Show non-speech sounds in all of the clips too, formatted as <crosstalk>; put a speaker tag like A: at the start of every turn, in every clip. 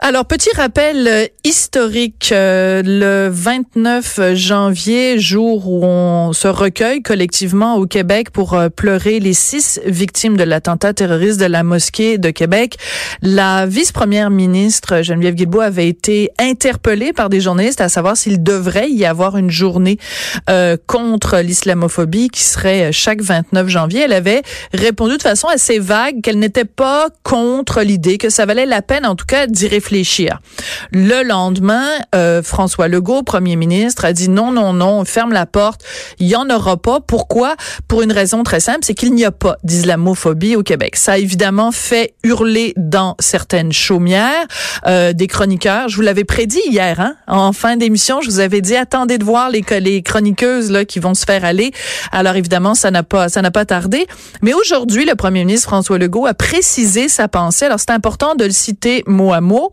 A: Alors, petit rappel euh, historique, euh, le 29 janvier, jour où on se recueille collectivement au Québec pour euh, pleurer les six victimes de l'attentat terroriste de la mosquée de Québec, la vice-première ministre Geneviève Guilbeault avait été interpellée par des journalistes à savoir s'il devrait y avoir une journée contre l'islamophobie qui serait chaque 29 janvier. Elle avait répondu de façon assez vague qu'elle n'était pas contre l'idée, que ça valait la peine en tout cas d'y réfléchir Le lendemain, euh, François Legault, premier ministre, a dit non, non, non, on ferme la porte. Il y en aura pas. Pourquoi? Pour une raison très simple, c'est qu'il n'y a pas d'islamophobie au Québec. Ça a évidemment fait hurler dans certaines chaumières euh, des chroniqueurs. Je vous l'avais prédit hier, hein? en fin d'émission, je vous avais dit attendez de voir les, les chroniqueuses là qui vont se faire aller. Alors évidemment, ça n'a pas ça n'a pas tardé. Mais aujourd'hui, le premier ministre François Legault a précisé sa pensée. Alors c'est important de le citer mot à mot.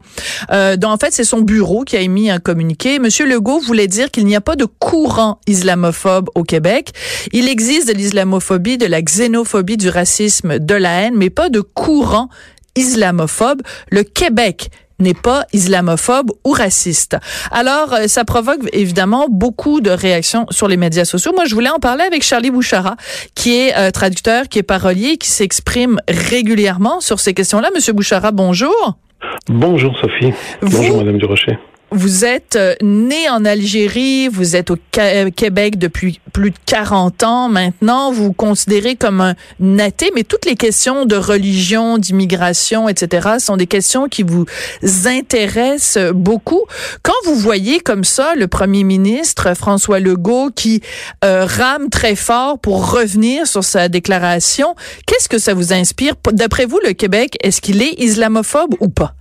A: Euh, en fait, c'est son bureau qui a émis un communiqué. Monsieur Legault voulait dire qu'il n'y a pas de courant islamophobe au Québec. Il existe de l'islamophobie, de la xénophobie, du racisme, de la haine, mais pas de courant islamophobe. Le Québec n'est pas islamophobe ou raciste. Alors, euh, ça provoque évidemment beaucoup de réactions sur les médias sociaux. Moi, je voulais en parler avec Charlie Bouchara, qui est euh, traducteur, qui est parolier, qui s'exprime régulièrement sur ces questions-là. Monsieur Bouchara, bonjour.
B: Bonjour Sophie. Bonjour Madame Durocher.
A: Vous êtes euh, né en Algérie, vous êtes au euh, Québec depuis plus de 40 ans maintenant, vous vous considérez comme un naté, mais toutes les questions de religion, d'immigration, etc., sont des questions qui vous intéressent beaucoup. Quand vous voyez comme ça le premier ministre François Legault qui euh, rame très fort pour revenir sur sa déclaration, qu'est-ce que ça vous inspire? D'après vous, le Québec, est-ce qu'il est islamophobe ou pas?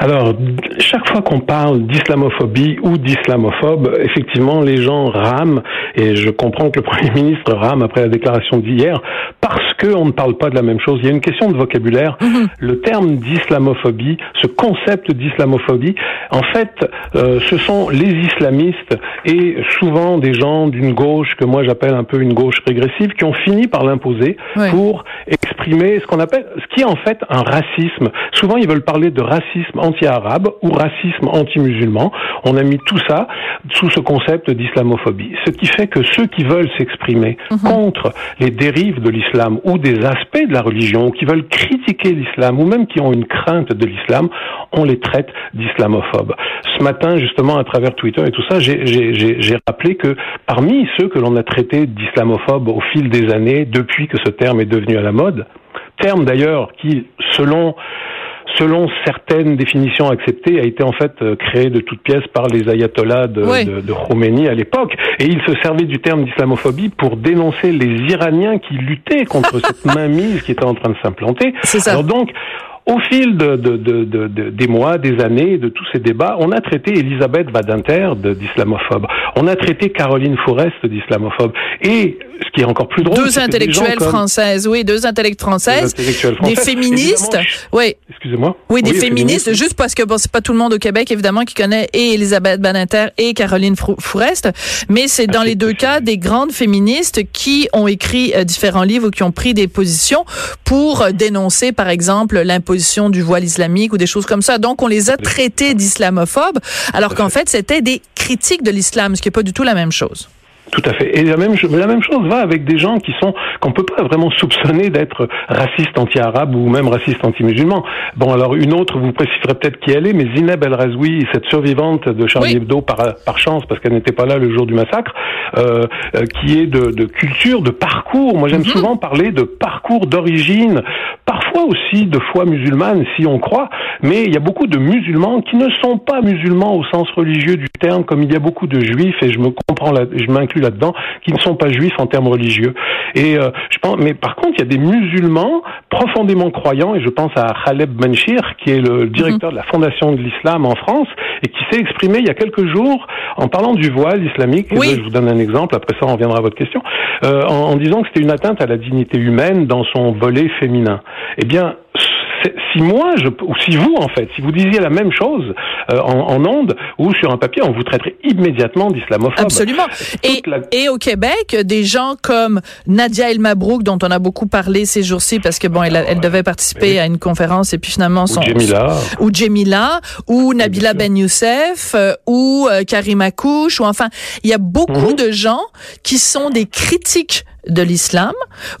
B: Alors, chaque fois qu'on parle d'islamophobie ou d'islamophobe, effectivement, les gens rament, et je comprends que le <laughs> Premier ministre rame après la déclaration d'hier, parce qu'on ne parle pas de la même chose. Il y a une question de vocabulaire. Mhm. Le terme d'islamophobie, ce concept d'islamophobie, en fait, euh, ce sont les islamistes et souvent des gens d'une gauche que moi j'appelle un peu une gauche régressive, qui ont fini par l'imposer pour exprimer ce qu'on appelle, ce qui est en fait un racisme. Souvent, ils veulent parler de racisme anti-arabe ou racisme anti-musulman. On a mis tout ça sous ce concept d'islamophobie. Ce qui fait que ceux qui veulent s'exprimer mhm. contre les dérives de l'islam ou des aspects de la religion, ou qui veulent critiquer l'islam, ou même qui ont une crainte de l'islam, on les traite d'islamophobes. Ce matin, justement, à travers Twitter et tout ça, j'ai rappelé que parmi ceux que l'on a traités d'islamophobes au fil des années, depuis que ce terme est devenu à la mode, terme d'ailleurs qui, selon selon certaines définitions acceptées, a été en fait euh, créé de toutes pièces par les ayatollahs de, de, Khomeini à l'époque. Et il se servait du terme d'islamophobie pour dénoncer les Iraniens qui luttaient contre <laughs> cette mainmise qui était en train de s'implanter. Alors donc, au fil de, de, de, des mois, des années, de tous ces débats, on a traité Elisabeth Badinter d'islamophobe. On a traité Caroline Forest d'islamophobe. Et ce qui est encore plus drôle,
A: deux intellectuelles françaises, oui, deux intellectuelles françaises, des féministes, oui.
B: Excusez-moi.
A: Oui, des féministes, juste parce que bon, c'est pas tout le monde au Québec évidemment qui connaît et Elisabeth Badinter et Caroline Forest, mais c'est dans les deux cas des grandes féministes qui ont écrit euh, différents livres ou qui ont pris des positions pour euh, dénoncer, par exemple, l'imposition du voile islamique ou des choses comme ça. Donc, on les a traités d'islamophobes, alors qu'en fait, c'était des critiques de l'islam, ce qui n'est pas du tout la même chose.
B: Tout à fait. Et la même, la même chose va avec des gens qui sont qu'on peut pas vraiment soupçonner d'être racistes anti-arabes ou même racistes anti-musulmans. Bon, alors une autre, vous préciserez peut-être qui elle est, mais Zineb El Razoui, cette survivante de Charlie Hebdo par, par chance parce qu'elle n'était pas là le jour du massacre, euh, euh qui est de, de, culture, de parcours. Moi, j'aime mhm. souvent parler de parcours d'origine, parfois aussi de foi musulmane si on croit, mais il y a beaucoup de musulmans qui ne sont pas musulmans au sens religieux du terme, comme il y a beaucoup de juifs et je me comprends, je m'inclus là-dedans, qui ne sont pas juifs en termes religieux. Et euh, je pense, mais par contre, il y a des musulmans profondément croyants, et je pense à Khaleb Benchir, qui est le directeur de la Fondation de l'Islam en France, et qui s'est exprimé il y a quelques jours en parlant du voile islamique. je vous donne un exemple, après ça on reviendra à votre question, euh, en, en disant que c'était une atteinte à la dignité humaine dans son volet féminin. Eh bien, si moi, je, ou si vous, en fait, si vous disiez la même chose euh, en, en ondes ou sur un papier, on vous traiterait immédiatement d'islamophobe.
A: Absolument. Et, et, au Québec, des gens comme Nadia El Mabrouk, dont on a beaucoup parlé ces jours-ci, parce que bon, elle, elle devait participer à une conférence et puis finalement son...
B: Ou Jemila.
A: Ou Jemila, ou Nabila Ben Youssef, euh, ou euh, Karima Kouch, ou enfin, il y a beaucoup mhm. de gens qui sont des critiques de l'islam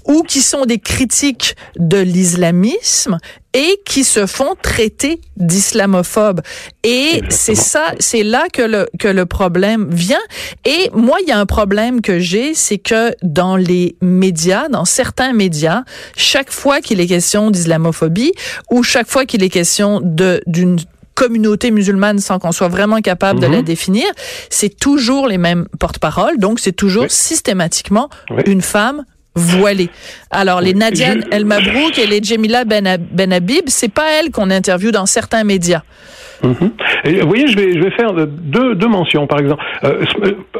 A: ou qui sont des critiques de l'islamisme et qui se font traiter d'islamophobes. Et c'est ça, c'est là que le, que le problème vient. Et moi, il y a un problème que j'ai, c'est que dans les médias, dans certains médias, chaque fois qu'il est question d'islamophobie ou chaque fois qu'il est question de, d'une communauté musulmane sans qu'on soit vraiment capable de la mhm. définir, c'est toujours les mêmes porte-paroles. Donc, c'est toujours systématiquement une femme voilée. Alors, les Nadia El Mabrouk et les Jemila Ben, ben Habib, c'est pas elles qu'on interviewe dans certains médias.
B: Mhm. Et, vous voyez, je vais, je vais faire deux, deux mentions, par exemple. Euh,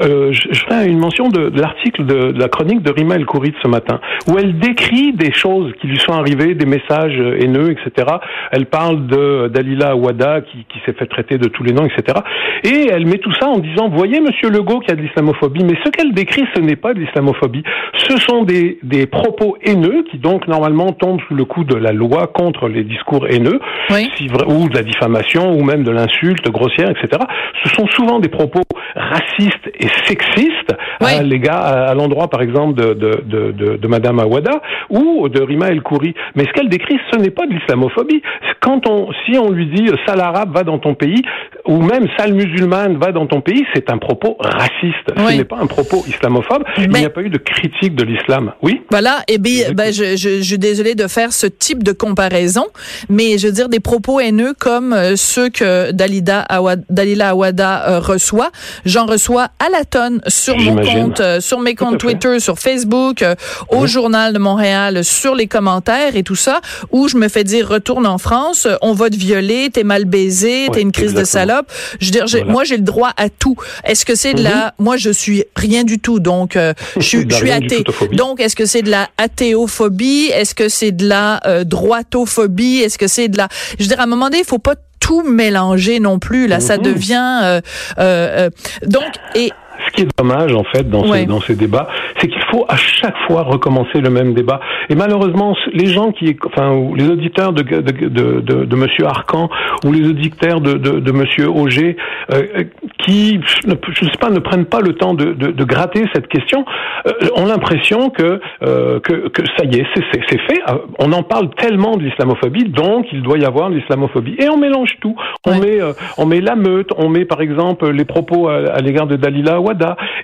B: euh, je, ferai une mention de, de l'article de, de, la chronique de Rima El Khourid ce matin, où elle décrit des choses qui lui sont arrivées, des messages haineux, etc. Elle parle de Dalila Awada qui, qui s'est fait traiter de tous les noms, etc. Et elle met tout ça en disant, voyez, Monsieur Legault, qu'il y a de l'islamophobie, mais ce qu'elle décrit, ce n'est pas de l'islamophobie. Ce sont des, des propos haineux qui donc normalement tombent sous le coup de la loi contre les discours haineux,
A: oui.
B: si, ou de la diffamation, ou même de l'insulte grossière, etc. Ce sont souvent des propos racistes et sexistes à l'égard, à, l'endroit, par exemple, de, de, de, de, de Madame Awada ou de Rima El Khouri. Mais ce qu'elle décrit, ce n'est pas de l'islamophobie. Quand on, si on lui dit sale arabe va dans ton pays, ou même sale musulmane va dans ton pays, c'est un propos raciste. Ce n'est pas un propos islamophobe. Il n'y a pas eu de critique de l'islam. Oui?
A: Voilà. Et eh bien, ben, je, je, je, suis désolée de faire ce type de comparaison, mais je veux dire des propos haineux comme euh, ceux que Dalida Awad, Dalila Awada euh, reçoit. J'en reçois à la tonne sur mon compte, euh, sur mes comptes Twitter, sur Facebook, euh, au Journal de Montréal, sur les commentaires et tout ça, où je me fais dire retourne en France, on va te violer, t'es mal baisé, t'es une crise de salope. Je veux dire, j'ai, moi j'ai le droit à tout. Est-ce que c'est de la, mhm. moi je suis rien du tout, donc je, suis, <laughs> je suis athée. Donc est-ce que c'est de la athéophobie? Est-ce que c'est de la droitophobie? Est-ce que c'est de la, je veux dire à un moment donné, il faut pas tout mélanger non plus. Là, ça mhm. devient euh, euh, euh, donc et
B: ce qui est dommage en fait dans, ce, dans ces débats, c'est qu'il faut à chaque fois recommencer le même débat. Et malheureusement, les gens qui, enfin, les auditeurs de de, de, de, de Monsieur Arcan ou les auditeurs de, de, de Monsieur Auger, euh, qui, je ne sais pas, ne prennent pas le temps de, de, de gratter cette question, euh, ont l'impression que, euh, que que ça y est, c'est fait. Euh, on en parle tellement de l'islamophobie, donc il doit y avoir de l'islamophobie. Et on mélange tout. On met euh, on met la meute, on met par exemple les propos à, à l'égard de Dalila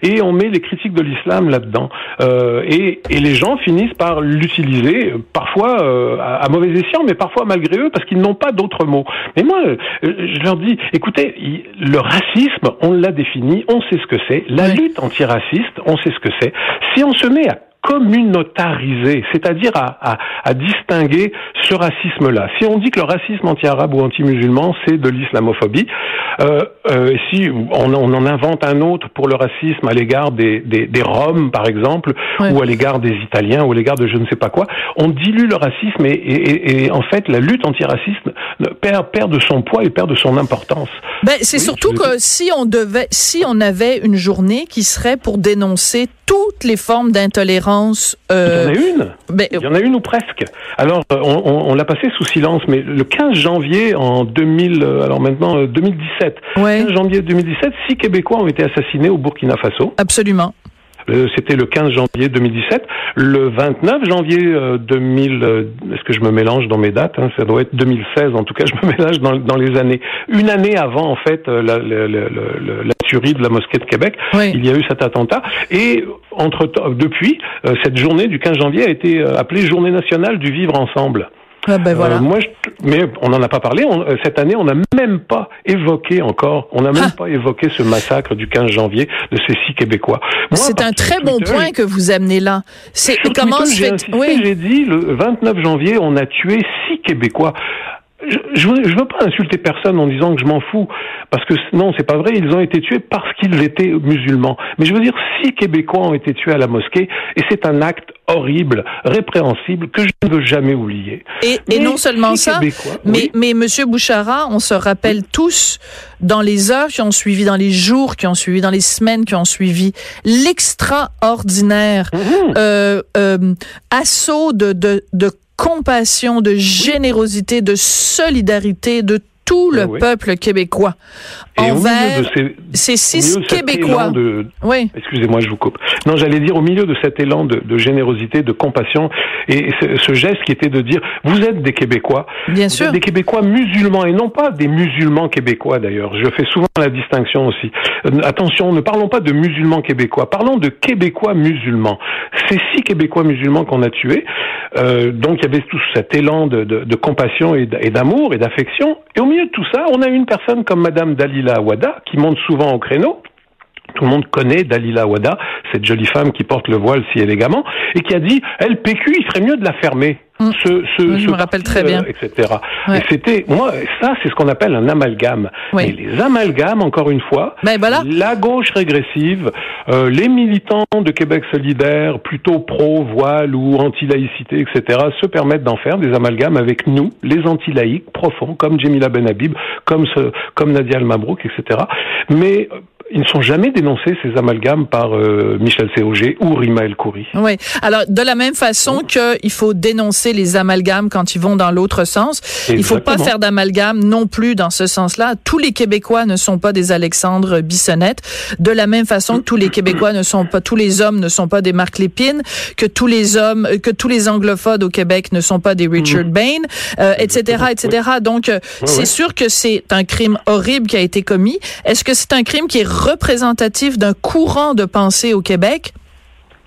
B: et on met les critiques de l'islam là-dedans. Euh, et, et, les gens finissent par l'utiliser, parfois euh, à, mauvais escient, mais parfois malgré eux, parce qu'ils n'ont pas d'autres mots. Mais moi, euh, je leur dis, écoutez, le racisme, on l'a défini, on sait ce que c'est. La lutte antiraciste, on sait ce que c'est. Si on se met à communautariser, c'est-à-dire à, à, distinguer ce racisme-là. Si on dit que le racisme anti-arabe ou anti-musulman, c'est de l'islamophobie, euh, euh, si on, on, en invente un autre pour le racisme à l'égard des, des, des, Roms, par exemple, ou à l'égard des Italiens, ou à l'égard de je ne sais pas quoi, on dilue le racisme et, et, et en fait, la lutte anti-racisme perd, perd de son poids et perd de son importance.
A: Ben, c'est surtout que si on devait, si on avait une journée qui serait pour dénoncer toutes les formes d'intolérance.
B: Euh, il y en a une. Ben, il y en a une ou presque. Alors, euh, on, on, on l'a passé sous silence, mais le 15 janvier en 2000, euh, alors maintenant 2017,
A: ouais.
B: 15 janvier 2017, six Québécois ont été assassinés au Burkina Faso.
A: Absolument.
B: Euh, c'était le 15 janvier 2017. Le 29 janvier 2000, euh, est-ce que je me mélange dans mes dates hein, Ça doit être 2016. En tout cas, je me <laughs> mélange dans, dans les années. Une année avant, en fait, euh, la, la, la, la tuerie de la mosquée de Québec,
A: oui.
B: il y a eu cet attentat. Et entre depuis, cette journée du 15 janvier a été appelée Journée nationale du vivre ensemble.
A: Ah ben voilà.
B: Euh, moi, je, mais on n'en a pas parlé. On, cette année, on n'a même pas évoqué encore, on n'a même ah. pas évoqué ce massacre du 15 janvier de ces six Québécois.
A: C'est un très bon point que vous amenez là. C'est comment
B: J'ai oui. j'ai dit le 29 janvier, on a tué six Québécois je, je, veux, pas insulter personne en disant que je m'en fous, parce que non, c'est pas vrai. Ils ont été tués parce qu'ils étaient musulmans. Mais je veux dire, six Québécois ont été tués à la mosquée, et c'est un acte horrible, répréhensible, que je ne veux jamais oublier.
A: Et, et non seulement ça, mais, mais Monsieur Bouchara, on se rappelle tous dans les heures qui ont suivi, dans les jours qui ont suivi, dans les semaines qui ont suivi, l'extraordinaire mmh. euh, euh, assaut de, de, de compassion, de générosité, de solidarité de tout le peuple québécois envers ces, six Québécois.
B: oui. Excusez-moi, je vous coupe. Non, j'allais dire au milieu de cet élan de, de générosité, de compassion, et ce, ce, geste qui était de dire, vous êtes des Québécois,
A: Bien sûr.
B: des Québécois musulmans, et non pas des musulmans québécois d'ailleurs. Je fais souvent la distinction aussi. Euh, attention, ne parlons pas de musulmans québécois, parlons de Québécois musulmans. Ces six Québécois musulmans qu'on a tués, euh, donc il y avait tout cet élan de compassion et d'amour et d'affection, et au milieu de tout ça, on a une personne comme Madame Dalila Awada qui monte souvent au créneau. Tout le monde connaît Dalila Awada, cette jolie femme qui porte le voile si élégamment, et qui a dit, elle PQ, il serait mieux de la fermer.
A: Mm. Ce, ce, je me rappelle très bien,
B: euh, etc. Et c'était, moi, ça, c'est ce qu'on appelle un amalgame. Et les amalgames, encore une fois,
A: ben voilà.
B: la gauche régressive, euh, les militants de Québec solidaire, plutôt pro voile ou anti-laïcité, etc., se permettent d'en faire des amalgames avec nous, les anti-laïcs profonds, comme Jemila Benhabib, comme ce, comme Nadia El Mabrouk, etc. Mais ils ne sont jamais dénoncés, ces amalgames, par euh, Michel Cog ou Rima El Khoury.
A: Oui. Alors, de la même façon que qu'il faut dénoncer les amalgames quand ils vont dans l'autre sens, Exactement. il faut pas faire d'amalgame non plus dans ce sens-là. Tous les Québécois ne sont pas des Alexandre Bissonnette. De la même façon que tous les Québécois ne sont pas, tous les hommes ne sont pas des Marc Lépine, que tous les hommes, que tous les anglophones au Québec ne sont pas des Richard mm. Bain, euh, etc., etc. Donc, euh, oui. c'est sûr que c'est un crime horrible qui a été commis. Est-ce que c'est un crime qui est représentatif d'un courant de pensée au Québec?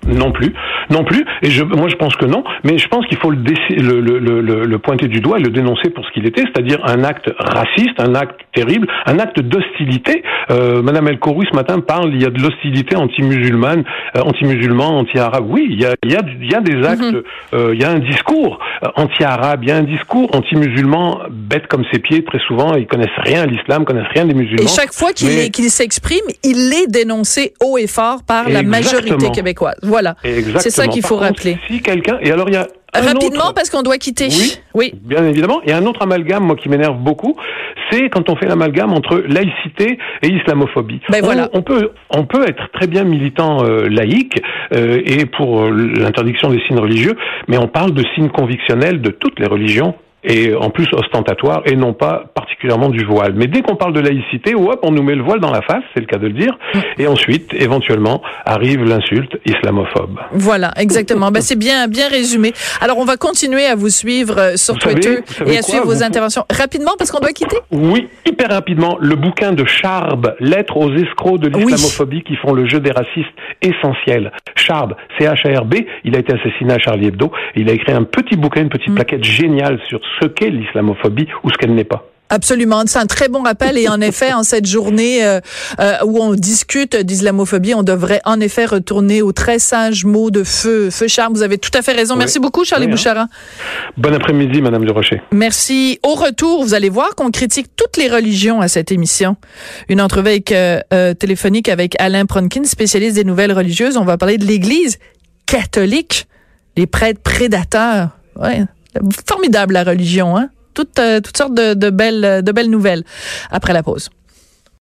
B: Non plus, non plus. Et je, moi, je pense que non. Mais je pense qu'il faut le, le, le, le, le, pointer du doigt et le dénoncer pour ce qu'il était, c'est-à-dire un acte raciste, un acte terrible, un acte d'hostilité. Euh, Madame El Khouroui ce matin parle, il y a de l'hostilité anti-musulmane, euh, anti-musulman, anti-arabe. Oui, il y a, il y a, il y a des actes, mm -hmm. euh, il y a un discours anti-arabe, il y a un discours anti-musulman, bête comme ses pieds très souvent. Ils connaissent rien à l'islam, connaissent rien des musulmans.
A: Et chaque fois qu'il mais... qu s'exprime, il est dénoncé haut et fort par Exactement. la majorité québécoise. Voilà. C'est ça qu'il faut rappeler.
B: Si quelqu'un, et alors il y a
A: Rapidement,
B: autre...
A: parce qu'on doit quitter.
B: Oui,
A: oui.
B: Bien évidemment. Et un autre amalgame, moi, qui m'énerve beaucoup, c'est quand on fait l'amalgame entre laïcité et islamophobie.
A: Ben voilà.
B: on, on, peut, on peut être très bien militant euh, laïque euh, et pour euh, l'interdiction des signes religieux, mais on parle de signes convictionnels de toutes les religions et en plus ostentatoire et non pas particulièrement du voile. Mais dès qu'on parle de laïcité, hop, on nous met le voile dans la face, c'est le cas de le dire, et ensuite, éventuellement, arrive l'insulte islamophobe.
A: Voilà, exactement. ben, c'est bien, bien résumé. Alors, on va continuer à vous suivre euh, sur
B: vous
A: Twitter
B: savez,
A: et à
B: quoi,
A: suivre vos
B: vous...
A: interventions. Rapidement, parce qu'on doit quitter?
B: Oui, hyper rapidement. Le bouquin de Charb, Lettres aux escrocs de l'islamophobie oui. qui font le jeu des racistes essentiels. Charb, C-H-A-R-B, il a été assassiné à Charlie Hebdo. Il a écrit un petit bouquin, une petite mm. plaquette géniale sur ce qu'est l'islamophobie ou ce qu'elle n'est pas.
A: Absolument, c'est un très bon rappel et en effet, en cette journée euh, euh, où on discute d'islamophobie, on devrait en effet retourner aux très sages mots de feu, feu charme. Vous avez tout à fait raison. Oui. Merci beaucoup, Charlie oui, hein. Bouchara.
B: Bon après-midi, Madame de Rocher.
A: Merci. Au retour, vous allez voir qu'on critique toutes les religions à cette émission. Une entrevue euh téléphonique avec Alain Pronkin, spécialiste des nouvelles religieuses. On va parler de l'Église catholique, les prêtres prédateurs. Ouais, formidable la religion, hein? Toutes, euh, toutes sortes de, de, belles, de belles nouvelles après la pause.